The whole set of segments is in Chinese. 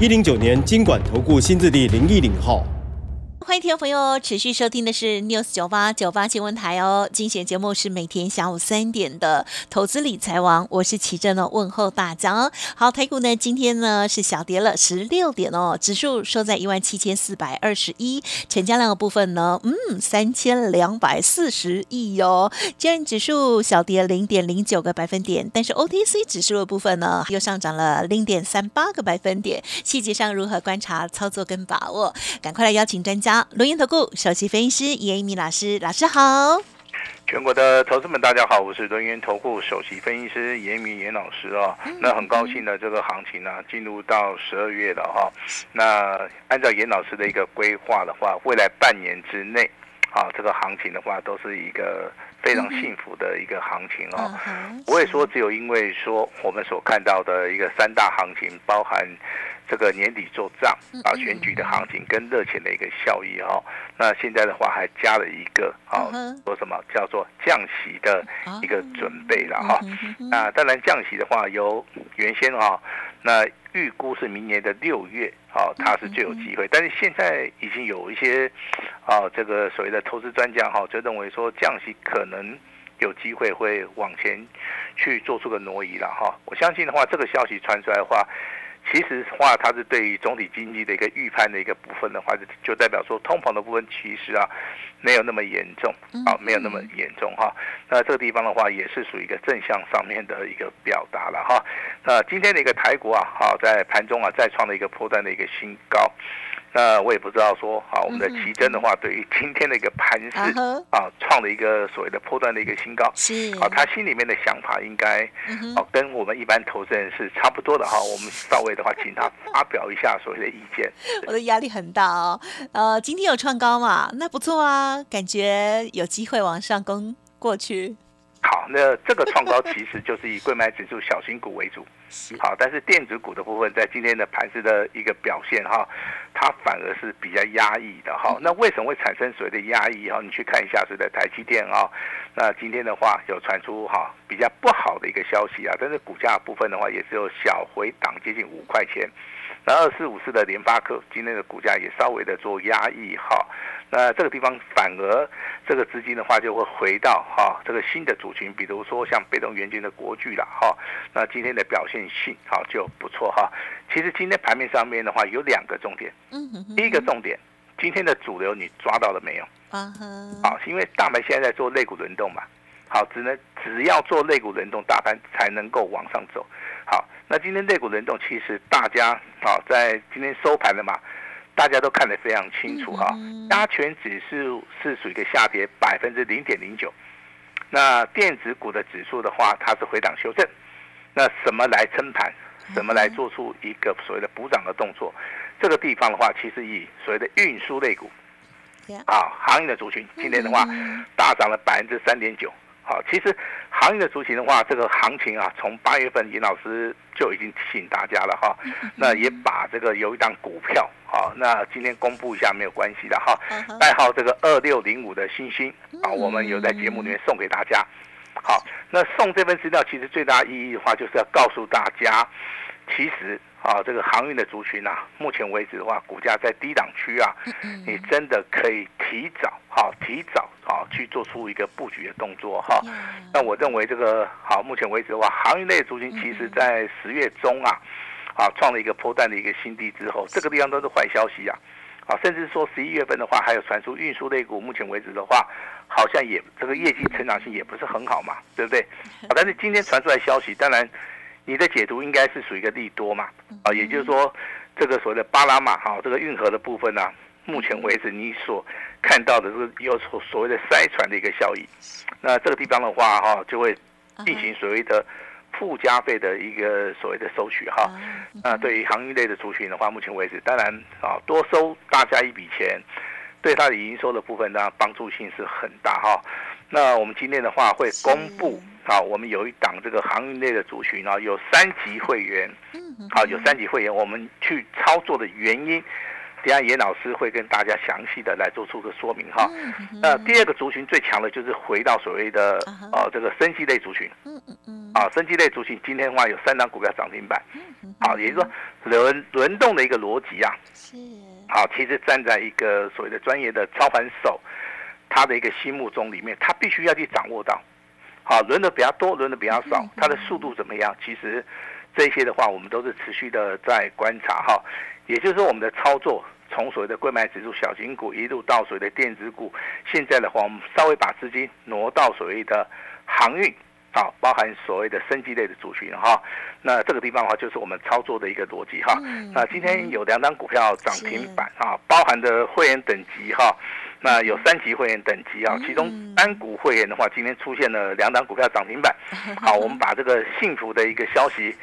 一零九年金管投顾新字第零一零号。欢迎听众朋友持续收听的是 News 九八九八新闻台哦，精选节目是每天下午三点的投资理财王，我是齐正哦，问候大家哦。好，台股呢今天呢是小跌了十六点哦，指数收在一万七千四百二十一，成交量的部分呢，嗯，三千两百四十亿哟。今天指数小跌零点零九个百分点，但是 OTC 指数的部分呢又上涨了零点三八个百分点。细节上如何观察、操作跟把握？赶快来邀请专家。录音投顾首席分析师严一鸣老师，老师好。全国的投资们，大家好，我是轮源投顾首席分析师严明严老师哦。那很高兴的，这个行情呢进入到十二月了哈。那按照严老师的一个规划的话，未来半年之内，啊，这个行情的话都是一个非常幸福的一个行情哦。不会说只有因为说我们所看到的一个三大行情，包含。这个年底做账啊，选举的行情跟热钱的一个效益哈，那现在的话还加了一个啊，说什么叫做降息的一个准备了哈。那当然降息的话，由原先哈，那预估是明年的六月啊，它是最有机会，但是现在已经有一些啊，这个所谓的投资专家哈，就认为说降息可能有机会会往前去做出个挪移了哈。我相信的话，这个消息传出来的话。其实话，它是对于总体经济的一个预判的一个部分的话，就就代表说通膨的部分其实啊没有那么严重啊，没有那么严重哈。那这个地方的话，也是属于一个正向上面的一个表达了哈。那今天的一个台股啊，好在盘中啊再创了一个破断的一个新高。那我也不知道说，啊，我们的奇珍的话，对于今天的一个盘势啊，创了一个所谓的破断的一个新高，是啊，他心里面的想法应该，哦，跟我们一般投资人是差不多的哈。我们稍微的话，请他发表一下所谓的意见。我的压力很大哦，呃，今天有创高嘛？那不错啊，感觉有机会往上攻过去。好，那这个创高其实就是以贵买指数小型股为主，好，但是电子股的部分在今天的盘子的一个表现哈，它反而是比较压抑的哈。那为什么会产生所谓的压抑哈？你去看一下是在台积电啊，那今天的话有传出哈比较不好的一个消息啊，但是股价部分的话也只有小回档接近五块钱。那二四五四的联发科今天的股价也稍微的做压抑哈，那这个地方反而这个资金的话就会回到哈这个新的主群，比如说像被动元件的国巨啦哈，那今天的表现性好就不错哈。其实今天盘面上面的话有两个重点，嗯，第一个重点，今天的主流你抓到了没有？啊好，因为大盘现在在做肋骨轮动嘛，好，只能只要做肋骨轮动，大盘才能够往上走。好，那今天肋骨轮动，其实大家好，在今天收盘了嘛，大家都看得非常清楚哈。加权指数是属于一个下跌百分之零点零九，那电子股的指数的话，它是回档修正。那什么来撑盘？什么来做出一个所谓的补涨的动作？这个地方的话，其实以所谓的运输类股啊，行业的族群，今天的话大涨了百分之三点九。好，其实行业的族群的话，这个行情啊，从八月份尹老师就已经提醒大家了哈。那也把这个有一档股票，好，那今天公布一下没有关系的哈。代号这个二六零五的星星啊，我们有在节目里面送给大家。好，那送这份资料其实最大意义的话，就是要告诉大家，其实。啊，这个航运的族群啊，目前为止的话，股价在低档区啊，你真的可以提早，好，提早啊去做出一个布局的动作哈。那我认为这个好，目前为止的话，航运类族群其实在十月中啊，啊创了一个破蛋的一个新低之后，这个地方都是坏消息啊，啊，甚至说十一月份的话，还有传出运输类股，目前为止的话，好像也这个业绩成长性也不是很好嘛，对不对？啊，但是今天传出来消息，当然。你的解读应该是属于一个利多嘛？啊，也就是说，这个所谓的巴拿马哈，这个运河的部分呢，目前为止你所看到的是有所所谓的塞船的一个效益。那这个地方的话哈，就会进行所谓的附加费的一个所谓的收取哈。那对于航运类的族群的话，目前为止，当然啊，多收大家一笔钱，对它的营收的部分呢，帮助性是很大哈。那我们今天的话会公布啊，我们有一档这个航运类的族群啊，有三级会员，好，有三级会员，我们去操作的原因。等下严老师会跟大家详细的来做出个说明哈。那第二个族群最强的就是回到所谓的呃这个生机类族群。嗯嗯嗯。啊，生机类族群今天的话有三档股票涨停板。好，也就是说轮轮动的一个逻辑啊。是。好，其实站在一个所谓的专业的操盘手，他的一个心目中里面，他必须要去掌握到。好，轮的比较多，轮的比较少，它的速度怎么样？其实这些的话，我们都是持续的在观察哈。也就是说，我们的操作。从所谓的贵买指数小型股一路到所谓的电子股，现在的话，我们稍微把资金挪到所谓的航运，啊，包含所谓的升级类的族群哈。那这个地方的话，就是我们操作的一个逻辑哈。那今天有两张股票涨停板啊，包含的会员等级哈。那有三级会员等级啊，其中单股会员的话，今天出现了两档股票涨停板。好，我们把这个幸福的一个消息。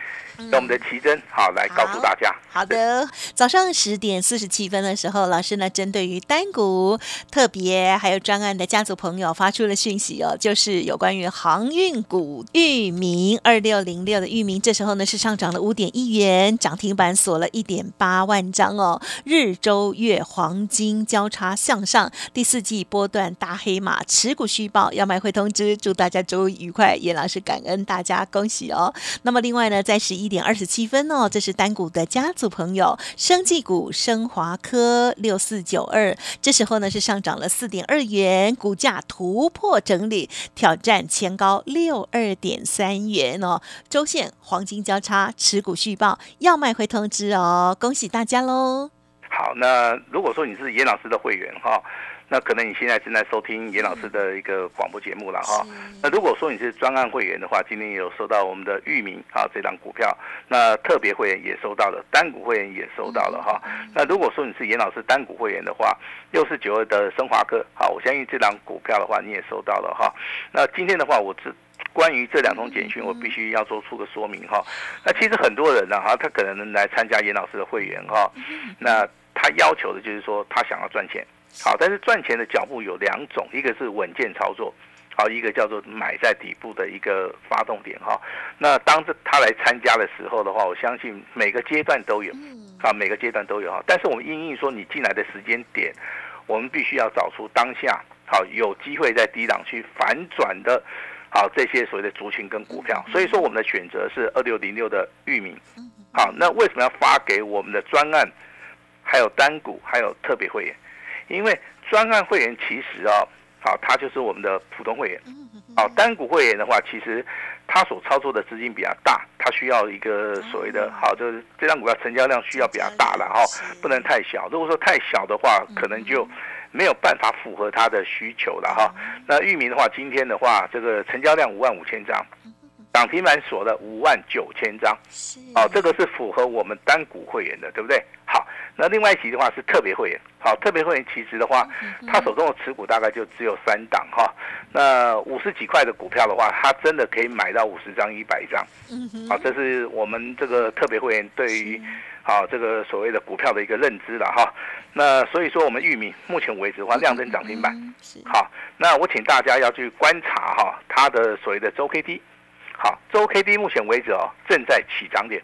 让我们的奇珍好来告诉大家。好的，早上十点四十七分的时候，老师呢针对于单股特别还有专案的家族朋友发出了讯息哦，就是有关于航运股域名二六零六的域名，这时候呢是上涨了五点一元，涨停板锁了一点八万张哦，日周月黄金交叉向上，第四季波段大黑马持股续报，要卖会通知，祝大家周愉快，严老师感恩大家，恭喜哦。那么另外呢，在十一。点二十七分哦，这是单股的家族朋友，生技股升华科六四九二，这时候呢是上涨了四点二元，股价突破整理，挑战前高六二点三元哦。周线黄金交叉，持股续报，要卖会通知哦，恭喜大家喽！好，那如果说你是严老师的会员哈。那可能你现在正在收听严老师的一个广播节目了哈。那如果说你是专案会员的话，今天也有收到我们的域名啊这张股票。那特别会员也收到了，单股会员也收到了哈。那如果说你是严老师单股会员的话，六四九二的升华科，好，我相信这张股票的话你也收到了哈。那今天的话，我这关于这两通简讯，我必须要做出个说明哈。那其实很多人呢哈，他可能来参加严老师的会员哈，那他要求的就是说他想要赚钱。好，但是赚钱的脚步有两种，一个是稳健操作，好，一个叫做买在底部的一个发动点哈。那当这他来参加的时候的话，我相信每个阶段都有，啊，每个阶段都有哈。但是我们因应说你进来的时间点，我们必须要找出当下好有机会在低档区反转的，好这些所谓的族群跟股票。所以说我们的选择是二六零六的域名。好，那为什么要发给我们的专案，还有单股，还有特别会员？因为专案会员其实啊，好，他就是我们的普通会员。好，单股会员的话，其实他所操作的资金比较大，他需要一个所谓的，好，就是这张股票成交量需要比较大了哈，不能太小。如果说太小的话，可能就没有办法符合他的需求了哈。那域名的话，今天的话，这个成交量五万五千张，涨停板锁了五万九千张，哦，这个是符合我们单股会员的，对不对？好。那另外一级的话是特别会员，好，特别会员其实的话，他手中的持股大概就只有三档哈。那五十几块的股票的话，他真的可以买到五十张、一百张，好，这是我们这个特别会员对于好这个所谓的股票的一个认知了哈。那所以说，我们玉米目前为止的话，量增涨停板，好，那我请大家要去观察哈，它的所谓的周 K D，好，周 K D 目前为止哦，正在起涨点。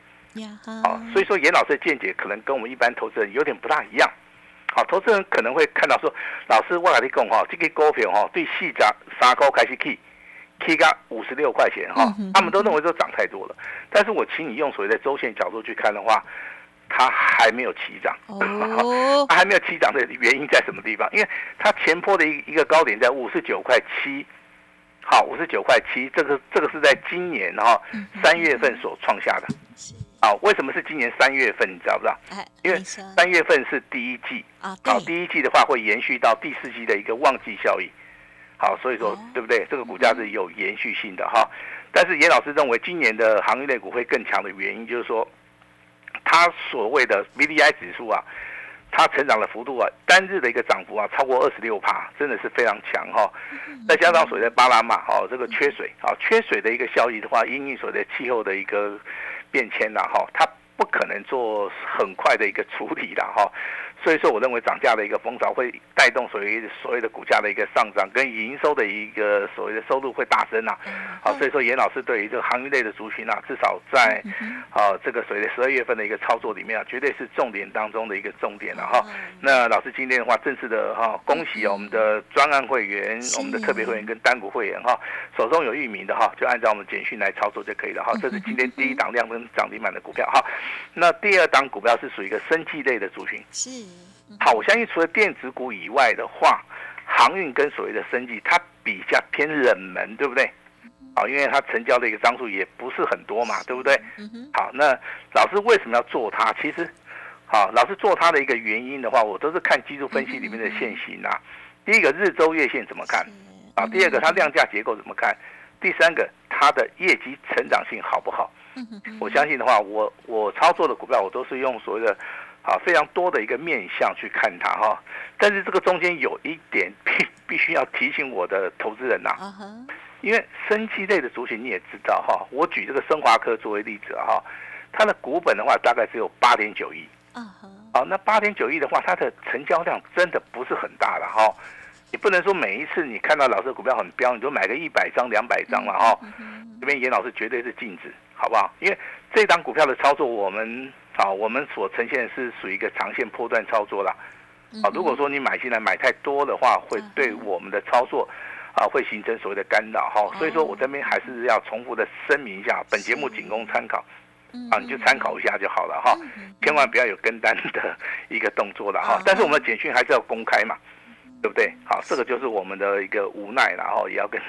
好，所以说严老师的见解可能跟我们一般投资人有点不大一样。好，投资人可能会看到说，老师我跟你讲哈，这个股票哈，对细涨三高开始 key，key 个五十六块钱哈，他们都认为说涨太多了。但是我请你用所谓的周线角度去看的话，它还没有起涨。哦，它还没有起涨的原因在什么地方？因为它前坡的一一个高点在五十九块七。好，五十九块七，这个这个是在今年哈三月份所创下的。啊，为什么是今年三月份？你知道不知道？因为三月份是第一季啊。好，第一季的话会延续到第四季的一个旺季效应。好，所以说对不对？这个股价是有延续性的哈。但是严老师认为，今年的行业类股会更强的原因，就是说，它所谓的 VDI 指数啊。它成长的幅度啊，单日的一个涨幅啊，超过二十六帕，真的是非常强哈。再加上所谓的巴拿马哦，这个缺水啊，缺水的一个效益的话，因应所谓的气候的一个变迁呐哈，它不可能做很快的一个处理的哈。所以说，我认为涨价的一个风潮会带动所谓所谓的股价的一个上涨，跟营收的一个所谓的收入会大增呐。好，所以说严老师对于这个行业类的族群啊，至少在啊这个所谓的十二月份的一个操作里面啊，绝对是重点当中的一个重点了哈。那老师今天的话，正式的哈，恭喜我们的专案会员、我们的特别会员跟单股会员哈，手中有域名的哈，就按照我们简讯来操作就可以了哈。这是今天第一档量跟涨停板的股票哈。那第二档股票是属于一个生技类的族群。是。好，我相信除了电子股以外的话，航运跟所谓的生技，它比较偏冷门，对不对？好，因为它成交的一个张数也不是很多嘛，对不对？好，那老师为什么要做它？其实，好，老师做它的一个原因的话，我都是看技术分析里面的线型啊。第一个日周月线怎么看？啊，第二个它量价结构怎么看？第三个它的业绩成长性好不好？我相信的话，我我操作的股票，我都是用所谓的。啊，非常多的一个面向去看它哈，但是这个中间有一点 必必须要提醒我的投资人呐，因为生机类的族群你也知道哈，我举这个升华科作为例子哈，它的股本的话大概只有八点九亿，啊，那八点九亿的话，它的成交量真的不是很大了哈，你不能说每一次你看到老师的股票很彪，你就买个一百张两百张了哈，这边严老师绝对是禁止，好不好？因为这档股票的操作我们。啊，我们所呈现的是属于一个长线波段操作啦。啊，如果说你买进来买太多的话，会对我们的操作啊会形成所谓的干扰哈。所以说我这边还是要重复的声明一下，本节目仅供参考，啊，你就参考一下就好了哈，千万不要有跟单的一个动作了哈。但是我们的简讯还是要公开嘛，对不对？好，这个就是我们的一个无奈，然后也要跟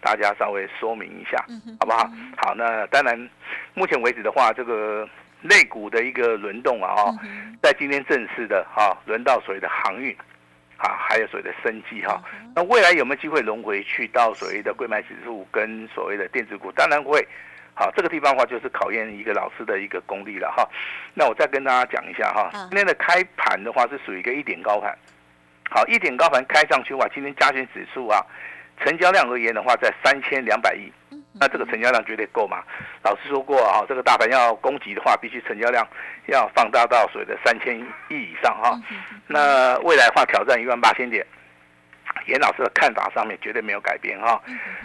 大家稍微说明一下，好不好？好，那当然，目前为止的话，这个。类股的一个轮动啊，哈，在今天正式的哈轮到所谓的航运，啊，还有所谓的生机哈，那未来有没有机会轮回去到所谓的贵买指数跟所谓的电子股？当然会，好，这个地方的话就是考验一个老师的一个功力了哈。那我再跟大家讲一下哈，今天的开盘的话是属于一个一点高盘，好，一点高盘开上去的话，今天加权指数啊，成交量而言的话在三千两百亿。那这个成交量绝对够嘛？老师说过啊，这个大盘要攻击的话，必须成交量要放大到所谓的三千亿以上哈。那未来话挑战一万八千点，严老师的看法上面绝对没有改变哈。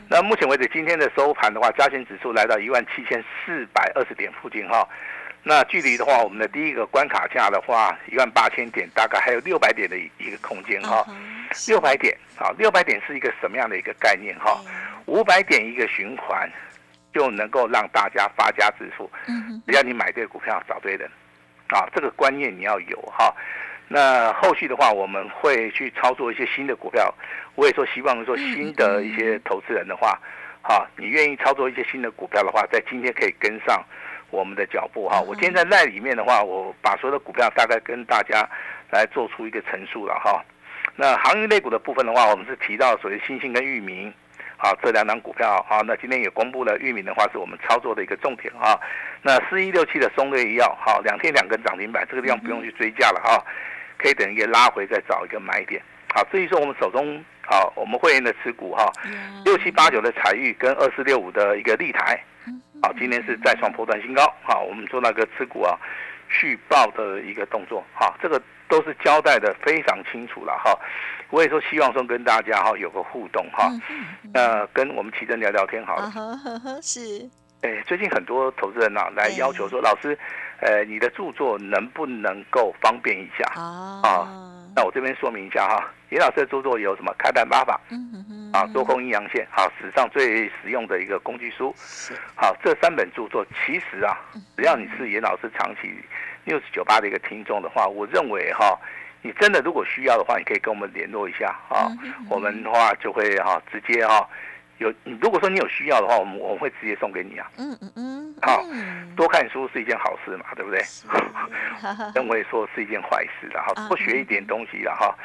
那目前为止今天的收盘的话，加权指数来到一万七千四百二十点附近哈。那距离的话，我们的第一个关卡价的话，一万八千点大概还有六百点的一个空间哈。六百点啊，六百点是一个什么样的一个概念哈？五百点一个循环，就能够让大家发家致富。嗯，只要你买对股票，找对人，啊，这个观念你要有哈。那后续的话，我们会去操作一些新的股票。我也说希望说新的一些投资人的话，哈，你愿意操作一些新的股票的话，在今天可以跟上我们的脚步哈。我今天在那里面的话，我把所有的股票大概跟大家来做出一个陈述了哈。那航运类股的部分的话，我们是提到所谓新兴跟域名。好，这两档股票啊，那今天也公布了域名的话，是我们操作的一个重点啊。那四一六七的松瑞医药，好，两天两根涨停板，这个地方不用去追价了哈，可以等一个拉回再找一个买点。好，至于说我们手中好，我们会员的持股哈，六七八九的彩玉跟二四六五的一个立台，好，今天是再创破断新高，好，我们做那个持股啊续报的一个动作，好，这个都是交代的非常清楚了哈。我也说希望说跟大家哈有个互动哈，呃，跟我们奇珍聊聊天好了。是。哎，最近很多投资人啊来要求说，老师，呃，你的著作能不能够方便一下？啊，那我这边说明一下哈，严老师的著作有什么开盘八法？啊，多空阴阳线，好，史上最实用的一个工具书。好，这三本著作其实啊，只要你是严老师长期六十九八的一个听众的话，我认为哈。你真的如果需要的话，你可以跟我们联络一下啊，我们的话就会哈直接哈有，如果说你有需要的话，我们我们会直接送给你啊。嗯嗯嗯。好，多看书是一件好事嘛，对不对？认为说是一件坏事的哈，多学一点东西的哈。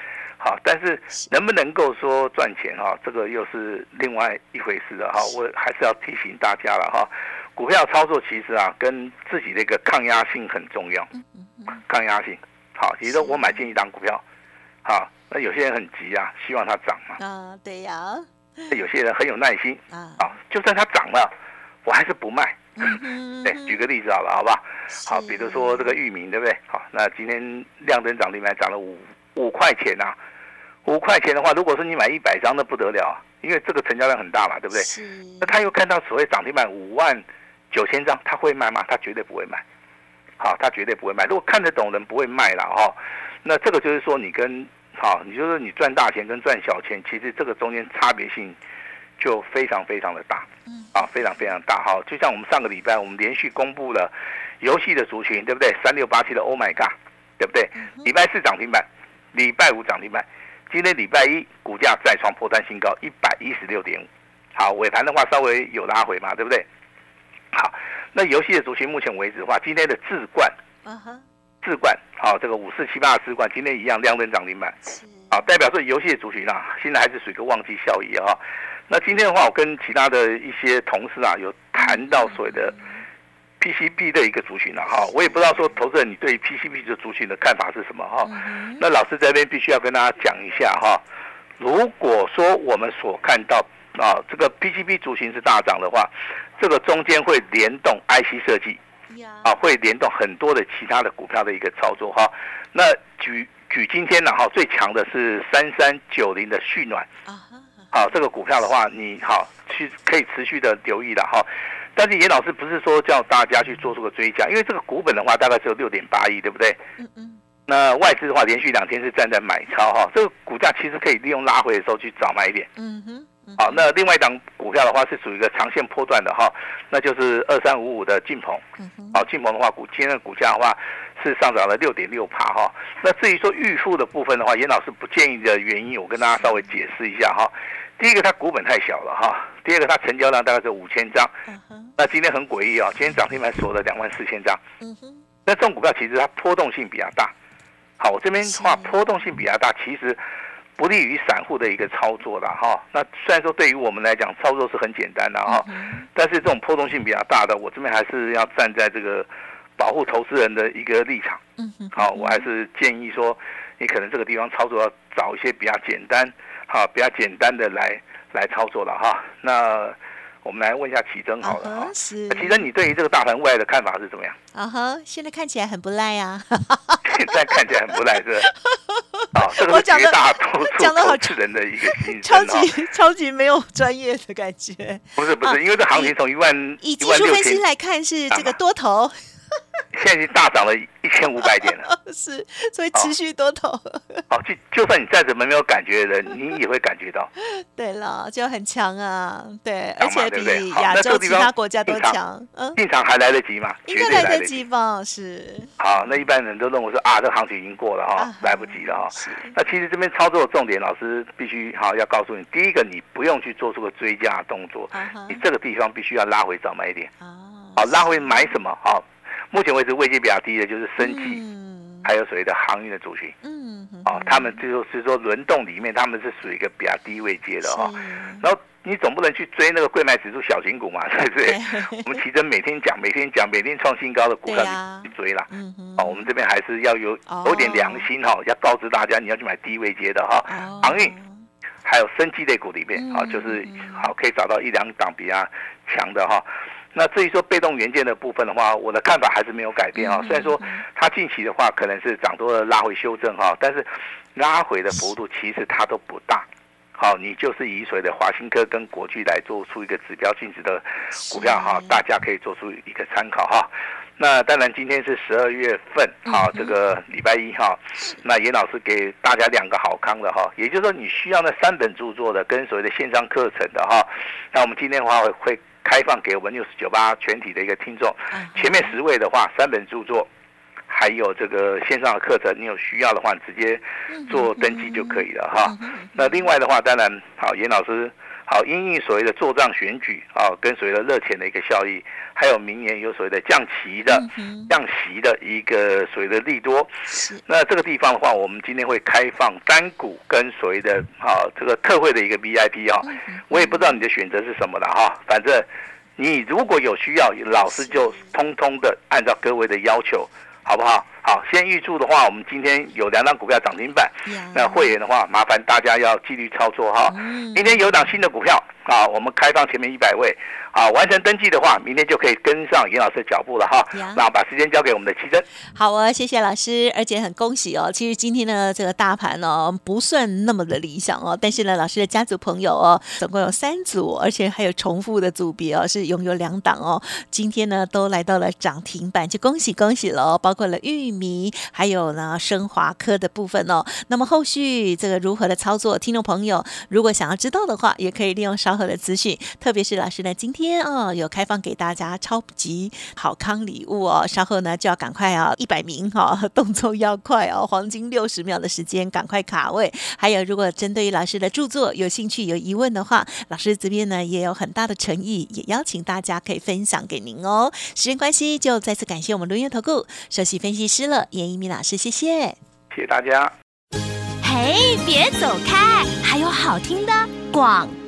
好，但是能不能够说赚钱哈，这个又是另外一回事了哈。我还是要提醒大家了哈，股票操作其实啊，跟自己的一个抗压性很重要。抗压性。好，比如说我买进一档股票，好，那有些人很急啊，希望它涨嘛，啊，对呀，那有些人很有耐心啊，啊，就算它涨了，我还是不卖。嗯 对，举个例子好了，好吧？好，比如说这个域名，对不对？好，那今天亮灯涨停板涨了五五块钱呐、五块钱的话，如果说你买一百张，那不得了啊，因为这个成交量很大嘛，对不对？是，那他又看到所谓涨停板五万九千张，他会卖吗？他绝对不会卖。好，他绝对不会卖。如果看得懂人不会卖了哈、那这个就是说你跟好，你就是你赚大钱跟赚小钱，其实这个中间差别性就非常非常的大。嗯，啊，非常非常大好。就像我们上个礼拜，我们连续公布了游戏的族群，对不对？三六八七的 Oh my God，对不对？礼拜四涨停板，礼拜五涨停板，今天礼拜一股价再创破断新高，一百一十六点五。好，尾盘的话稍微有拉回嘛，对不对？好，那游戏的族群目前为止的话，今天的智冠，啊哈，智冠，好，这个五四七八的智冠，今天一样亮灯涨停板。啊，代表说游戏的族群啊，现在还是属于一个旺季效益啊。那今天的话，我跟其他的一些同事啊，有谈到所谓的 PCB 的一个族群了、哈。我也不知道说投资人你对于 PCB 的族群的看法是什么哈。嗯那老师这边必须要跟大家讲一下哈。如果说我们所看到啊，这个 PCB 族群是大涨的话，这个中间会联动 IC 设计。呀，啊，会联动很多的其他的股票的一个操作哈。那举举今天呢哈，最强的是三三九零的蓄暖，啊哈，好，这个股票的话，你好去可以持续的留意的哈。但是严老师不是说叫大家去做出个追加，因为这个股本的话大概只有六点八亿，对不对？嗯嗯，那外资的话连续两天是站在买超哈，这个股价其实可以利用拉回的时候去找买点。嗯哼，嗯好，那另外一档股票的话是属于一个长线波段的哈，那就是二三五五的晋鹏。好，晋鹏的话，股今天的股价的话是上涨了六点六帕哈。那至于说预付的部分的话，严老师不建议的原因，我跟大家稍微解释一下哈。第一个，它股本太小了哈；第二个，它成交量大概是五千张。那今天很诡异啊，今天涨停板锁了两万四千张。嗯哼，那这种股票其实它波动性比较大。好，我这边的话波动性比较大，其实不利于散户的一个操作了哈。那虽然说对于我们来讲操作是很简单的哈，嗯但是这种波动性比较大的，我这边还是要站在这个保护投资人的一个立场。嗯哼，好，我还是建议说，你可能这个地方操作要找一些比较简单，哈，比较简单的来来操作了哈。那我们来问一下启珍好了哈啊哈，。是，奇珍，你对于这个大盘未来的看法是怎么样？啊哈，现在看起来很不赖啊，现在看起来很不赖，是？啊，这个是我讲得绝大多数人的一个心超声哈。级超级没有专业的感觉。啊不是不是，因为这行情从一万一以技术分析，来看，是这个多头，现在已经大涨了一千五百点了。是，所以持续多头。哦，就就算你再怎么没有感觉的人，你也会感觉到。对了，就很强啊，对，而且比亚洲其他国家都强，嗯，进场还来得及吗？绝应该来得及。及吧？是，好，那一般人都认为说啊，这个行情已经过了哈、啊来不及了哈、是，那其实这边操作的重点，老师必须好要告诉你，第一个你不用去做出个追加的动作，你，这个地方必须要拉回早买点。啊，好，拉回买什么？好，目前为止位阶比较低的就是生技，嗯，还有所谓的航运的族群。嗯，嗯哦，他们就是说轮动里面，他们是属于一个比较低位阶的哈、是。然后你总不能去追那个贵买指数小型股嘛，对不对？对 我们奇珍每天讲，每天讲，每天创新高的股票你去追啦。嗯哼，哦，我们这边还是要有哦。有点良心哈、要告知大家你要去买低位阶的哈、哦。航运还有生机类股里面嗯啊、就是嗯。好可以找到一两档比较强的哈、那至于说被动元件的部分的话，我的看法还是没有改变啊、嗯虽然说嗯。它近期的话可能是涨多了拉回修正哈、但是拉回的幅度其实它都不大。好，你就是以水的华新科跟国巨来做出一个指标性质的股票哈，大家可以做出一个参考哈。那当然，今天是十二月份，好这个礼拜一哈，那严老师给大家两个好康的哈，也就是说你需要那三本著作的跟所谓的线上课程的哈，那我们今天的话会会开放给我们六十九八全体的一个听众，啊前面十位的话，三本著作。还有这个线上的课程，你有需要的话，直接做登记就可以了哈。那另外的话，当然好，严老师好，因应所谓的做账选举啊，跟所谓的热钱的一个效益，还有明年有所谓的降息的、嗯降息的一个所谓的利多。是那这个地方的话，我们今天会开放单股跟所谓的啊这个特惠的一个 VIP 啊，我也不知道你的选择是什么了哈，反正你如果有需要，老师就通通的按照各位的要求，好不好？好，先预祝的话，我们今天有两档股票涨停板，那会员的话，麻烦大家要纪律操作哈。明天有档新的股票啊，我们开放前面一百位。啊，完成登记的话，明天就可以跟上严老师的脚步了哈。那把时间交给我们的奇珍。好啊，谢谢老师，而且很恭喜哦。其实今天呢，这个大盘呢不算那么的理想哦，但是呢，老师的家族朋友哦，总共有三组，而且还有重复的组别哦，是拥有两档哦。今天呢，都来到了涨停板，就恭喜恭喜了哦。包括了玉玉米，还有呢升华科的部分哦。那么后续这个如何的操作，听众朋友如果想要知道的话，也可以利用稍后的资讯，特别是老师呢今天。啊，有开放给大家超级好康礼物哦，稍后呢就要赶快啊，一百名哈，动作要快哦，黄金六十秒的时间，赶快卡位。还有，如果针对于老师的著作有兴趣、有疑问的话，老师这边呢也有很大的诚意，也邀请大家可以分享给您哦。时间关系，就再次感谢我们轮源投顾首席分析师了，严一鸣老师，谢谢，谢谢大家。嘿，别走开，还有好听的广告。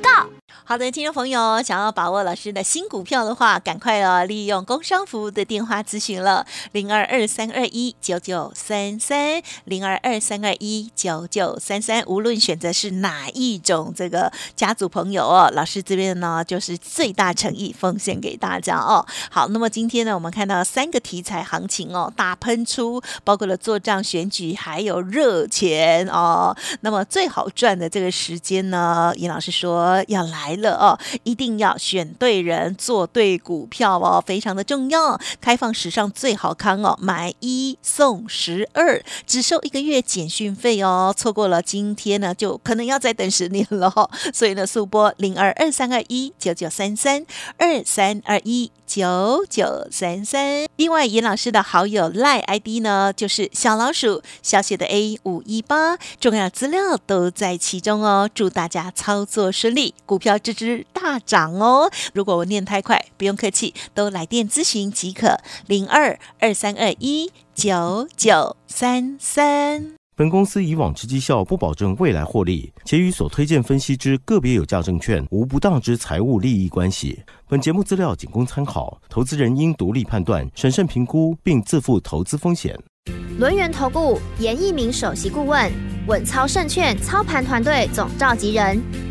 好的，听众朋友，想要把握老师的新股票的话，赶快哦，利用工商服务的电话咨询了，零二二三二一九九三三，零二二三二一九九三三。无论选择是哪一种这个家族朋友哦，老师这边呢就是最大诚意奉献给大家哦。好，那么今天呢，我们看到三个题材行情哦，大喷出，包括了做账选举，还有热钱哦。那么最好赚的这个时间呢，尹老师说要来。了哦，一定要选对人，做对股票哦，非常的重要。开放史上最好康哦，买一送十二，只收一个月简讯费哦。错过了今天呢，就可能要再等十年了。所以呢，速播零二二三二一九九三三二三二一九九三三。另外，严老师的好友赖 ID 呢，就是小老鼠小写的 A 五一八，重要资料都在其中哦。祝大家操作顺利，股票支支大涨哦！如果我念太快，不用客气，都来电咨询即可。零二二三二一九九三三。本公司以往之绩效不保证未来获利，且与所推荐分析之个别有价证券无不当之财务利益关系。本节目资料仅供参考，投资人应独立判断、审慎评估，并自负投资风险。轮源投顾严一鸣首席顾问，稳操胜券操盘团队总召集人。